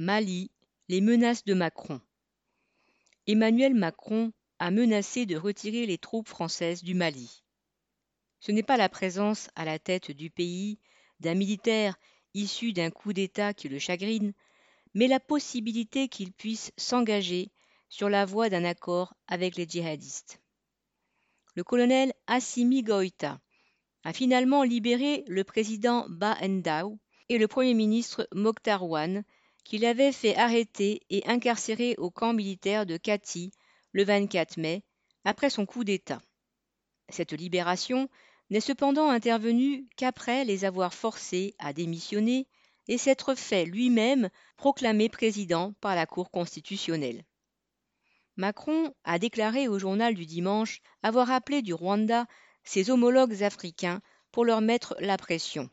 Mali, les menaces de Macron. Emmanuel Macron a menacé de retirer les troupes françaises du Mali. Ce n'est pas la présence à la tête du pays d'un militaire issu d'un coup d'État qui le chagrine, mais la possibilité qu'il puisse s'engager sur la voie d'un accord avec les djihadistes. Le colonel Assimi Goïta a finalement libéré le président Ba Ndao et le premier ministre Mokhtar qu'il avait fait arrêter et incarcérer au camp militaire de Kati le 24 mai, après son coup d'État. Cette libération n'est cependant intervenue qu'après les avoir forcés à démissionner et s'être fait lui-même proclamer président par la Cour constitutionnelle. Macron a déclaré au journal du dimanche avoir appelé du Rwanda ses homologues africains pour leur mettre la pression.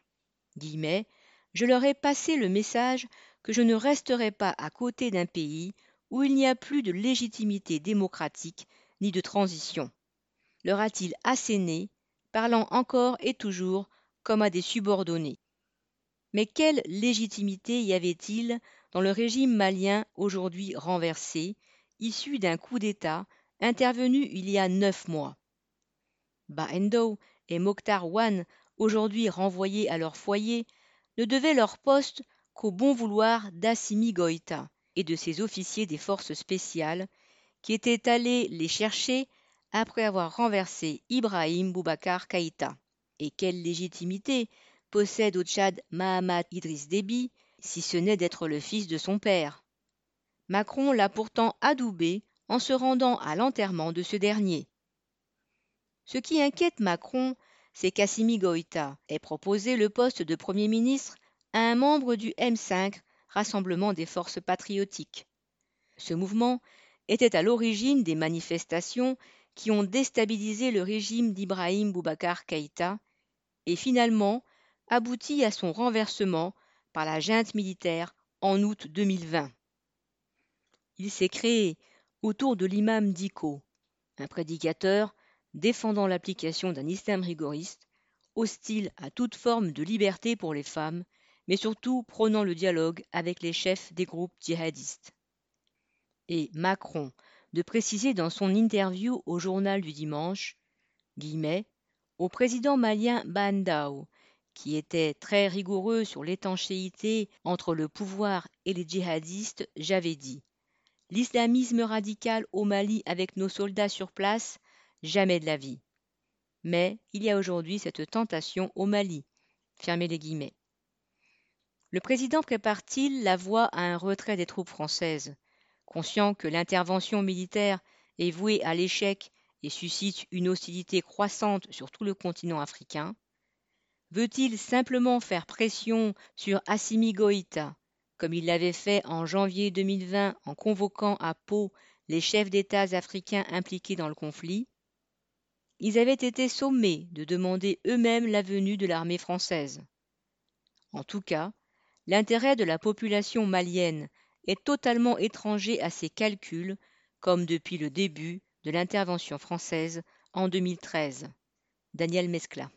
je leur ai passé le message que je ne resterai pas à côté d'un pays où il n'y a plus de légitimité démocratique ni de transition. Leur a-t-il asséné, parlant encore et toujours comme à des subordonnés. Mais quelle légitimité y avait-il dans le régime malien aujourd'hui renversé, issu d'un coup d'État intervenu il y a neuf mois? Baendo et Mokhtar Wan, aujourd'hui renvoyés à leur foyer, ne devaient leur poste qu'au bon vouloir d'Assimi Goïta et de ses officiers des forces spéciales qui étaient allés les chercher après avoir renversé Ibrahim Boubacar Keïta. Et quelle légitimité possède au Tchad Mahamat Idriss Déby, si ce n'est d'être le fils de son père? Macron l'a pourtant adoubé en se rendant à l'enterrement de ce dernier. Ce qui inquiète Macron, c'est qu'Assimi Goïta ait proposé le poste de Premier ministre un membre du M5, Rassemblement des forces patriotiques. Ce mouvement était à l'origine des manifestations qui ont déstabilisé le régime d'Ibrahim Boubacar Keïta et finalement abouti à son renversement par la junte militaire en août 2020. Il s'est créé autour de l'imam Diko, un prédicateur défendant l'application d'un islam rigoriste, hostile à toute forme de liberté pour les femmes mais surtout prônant le dialogue avec les chefs des groupes djihadistes. Et Macron de préciser dans son interview au journal du dimanche, au président malien Bandao, qui était très rigoureux sur l'étanchéité entre le pouvoir et les djihadistes, j'avais dit L'islamisme radical au Mali avec nos soldats sur place, jamais de la vie. Mais il y a aujourd'hui cette tentation au Mali. Fermez les guillemets. Le président prépare-t-il la voie à un retrait des troupes françaises? Conscient que l'intervention militaire est vouée à l'échec et suscite une hostilité croissante sur tout le continent africain, veut-il simplement faire pression sur Assimi Goïta, comme il l'avait fait en janvier 2020 en convoquant à Pau les chefs d'État africains impliqués dans le conflit? Ils avaient été sommés de demander eux-mêmes la venue de l'armée française. En tout cas, L'intérêt de la population malienne est totalement étranger à ces calculs, comme depuis le début de l'intervention française en 2013. Daniel Mescla.